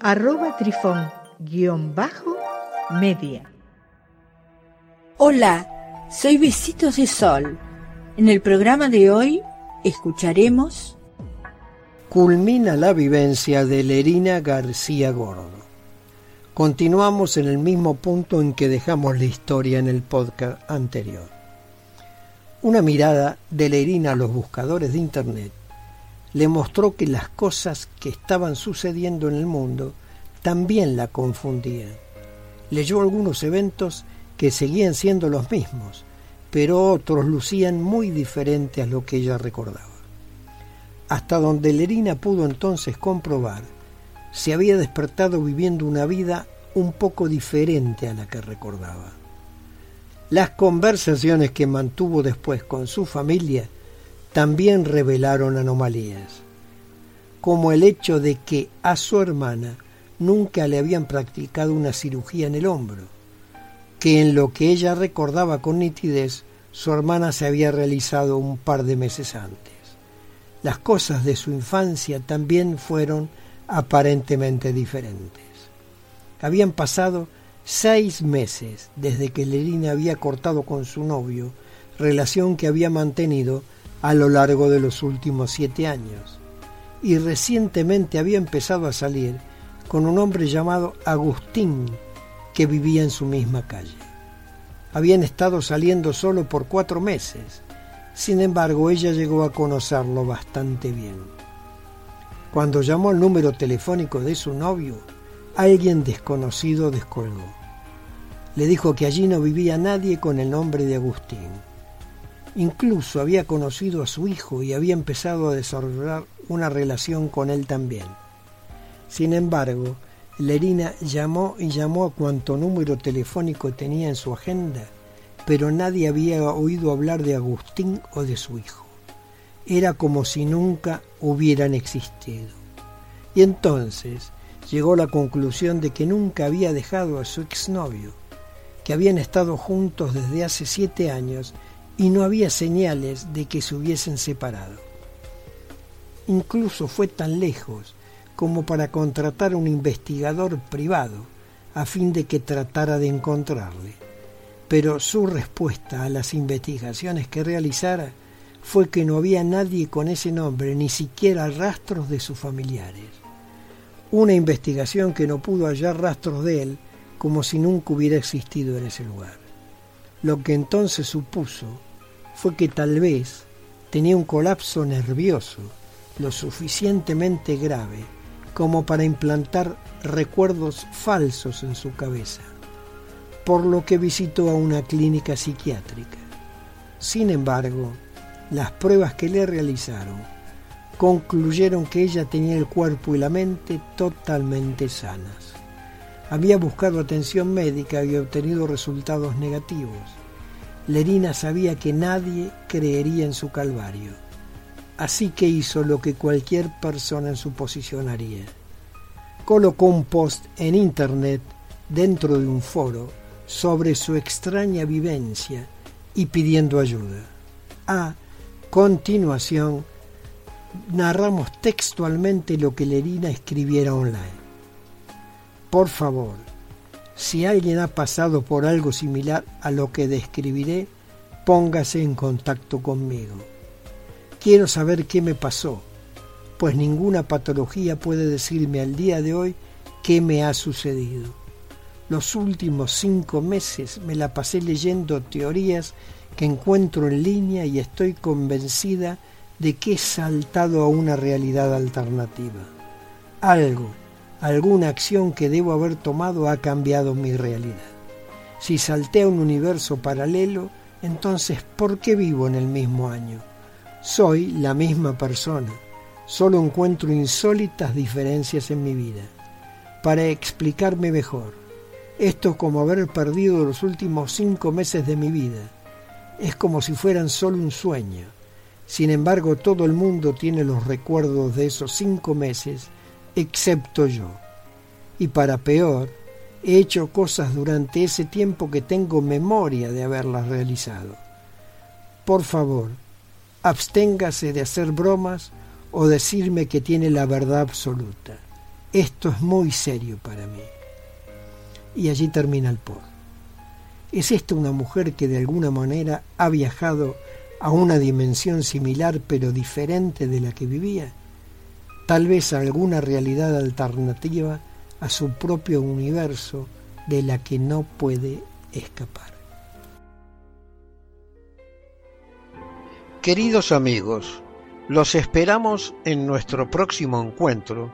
arroba trifón-media. Hola, soy Besitos de Sol. En el programa de hoy escucharemos... Culmina la vivencia de Lerina García Gordo. Continuamos en el mismo punto en que dejamos la historia en el podcast anterior. Una mirada de Lerina a los buscadores de Internet le mostró que las cosas que estaban sucediendo en el mundo también la confundían. Leyó algunos eventos que seguían siendo los mismos, pero otros lucían muy diferentes a lo que ella recordaba. Hasta donde Lerina pudo entonces comprobar, se había despertado viviendo una vida un poco diferente a la que recordaba. Las conversaciones que mantuvo después con su familia también revelaron anomalías, como el hecho de que a su hermana nunca le habían practicado una cirugía en el hombro, que en lo que ella recordaba con nitidez su hermana se había realizado un par de meses antes. Las cosas de su infancia también fueron aparentemente diferentes. Habían pasado seis meses desde que Lerina había cortado con su novio, relación que había mantenido a lo largo de los últimos siete años, y recientemente había empezado a salir con un hombre llamado Agustín, que vivía en su misma calle. Habían estado saliendo solo por cuatro meses, sin embargo ella llegó a conocerlo bastante bien. Cuando llamó al número telefónico de su novio, alguien desconocido descolgó. Le dijo que allí no vivía nadie con el nombre de Agustín Incluso había conocido a su hijo y había empezado a desarrollar una relación con él también. Sin embargo, Lerina llamó y llamó a cuanto número telefónico tenía en su agenda, pero nadie había oído hablar de Agustín o de su hijo. Era como si nunca hubieran existido. Y entonces llegó a la conclusión de que nunca había dejado a su exnovio, que habían estado juntos desde hace siete años y no había señales de que se hubiesen separado. Incluso fue tan lejos como para contratar a un investigador privado a fin de que tratara de encontrarle. Pero su respuesta a las investigaciones que realizara fue que no había nadie con ese nombre, ni siquiera rastros de sus familiares. Una investigación que no pudo hallar rastros de él como si nunca hubiera existido en ese lugar. Lo que entonces supuso fue que tal vez tenía un colapso nervioso lo suficientemente grave como para implantar recuerdos falsos en su cabeza, por lo que visitó a una clínica psiquiátrica. Sin embargo, las pruebas que le realizaron concluyeron que ella tenía el cuerpo y la mente totalmente sanas. Había buscado atención médica y obtenido resultados negativos Lerina sabía que nadie creería en su calvario, así que hizo lo que cualquier persona en su posición haría. Colocó un post en internet dentro de un foro sobre su extraña vivencia y pidiendo ayuda. A continuación, narramos textualmente lo que Lerina escribiera online. Por favor, si alguien ha pasado por algo similar a lo que describiré, póngase en contacto conmigo. Quiero saber qué me pasó, pues ninguna patología puede decirme al día de hoy qué me ha sucedido. Los últimos cinco meses me la pasé leyendo teorías que encuentro en línea y estoy convencida de que he saltado a una realidad alternativa. Algo alguna acción que debo haber tomado ha cambiado mi realidad. Si salté a un universo paralelo, entonces ¿por qué vivo en el mismo año? Soy la misma persona, solo encuentro insólitas diferencias en mi vida. para explicarme mejor. Esto es como haber perdido los últimos cinco meses de mi vida. Es como si fueran solo un sueño. Sin embargo, todo el mundo tiene los recuerdos de esos cinco meses, excepto yo. Y para peor, he hecho cosas durante ese tiempo que tengo memoria de haberlas realizado. Por favor, absténgase de hacer bromas o decirme que tiene la verdad absoluta. Esto es muy serio para mí. Y allí termina el por. ¿Es esta una mujer que de alguna manera ha viajado a una dimensión similar pero diferente de la que vivía? Tal vez alguna realidad alternativa a su propio universo de la que no puede escapar. Queridos amigos, los esperamos en nuestro próximo encuentro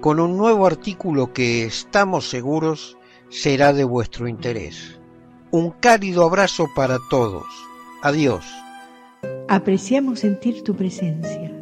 con un nuevo artículo que estamos seguros será de vuestro interés. Un cálido abrazo para todos. Adiós. Apreciamos sentir tu presencia.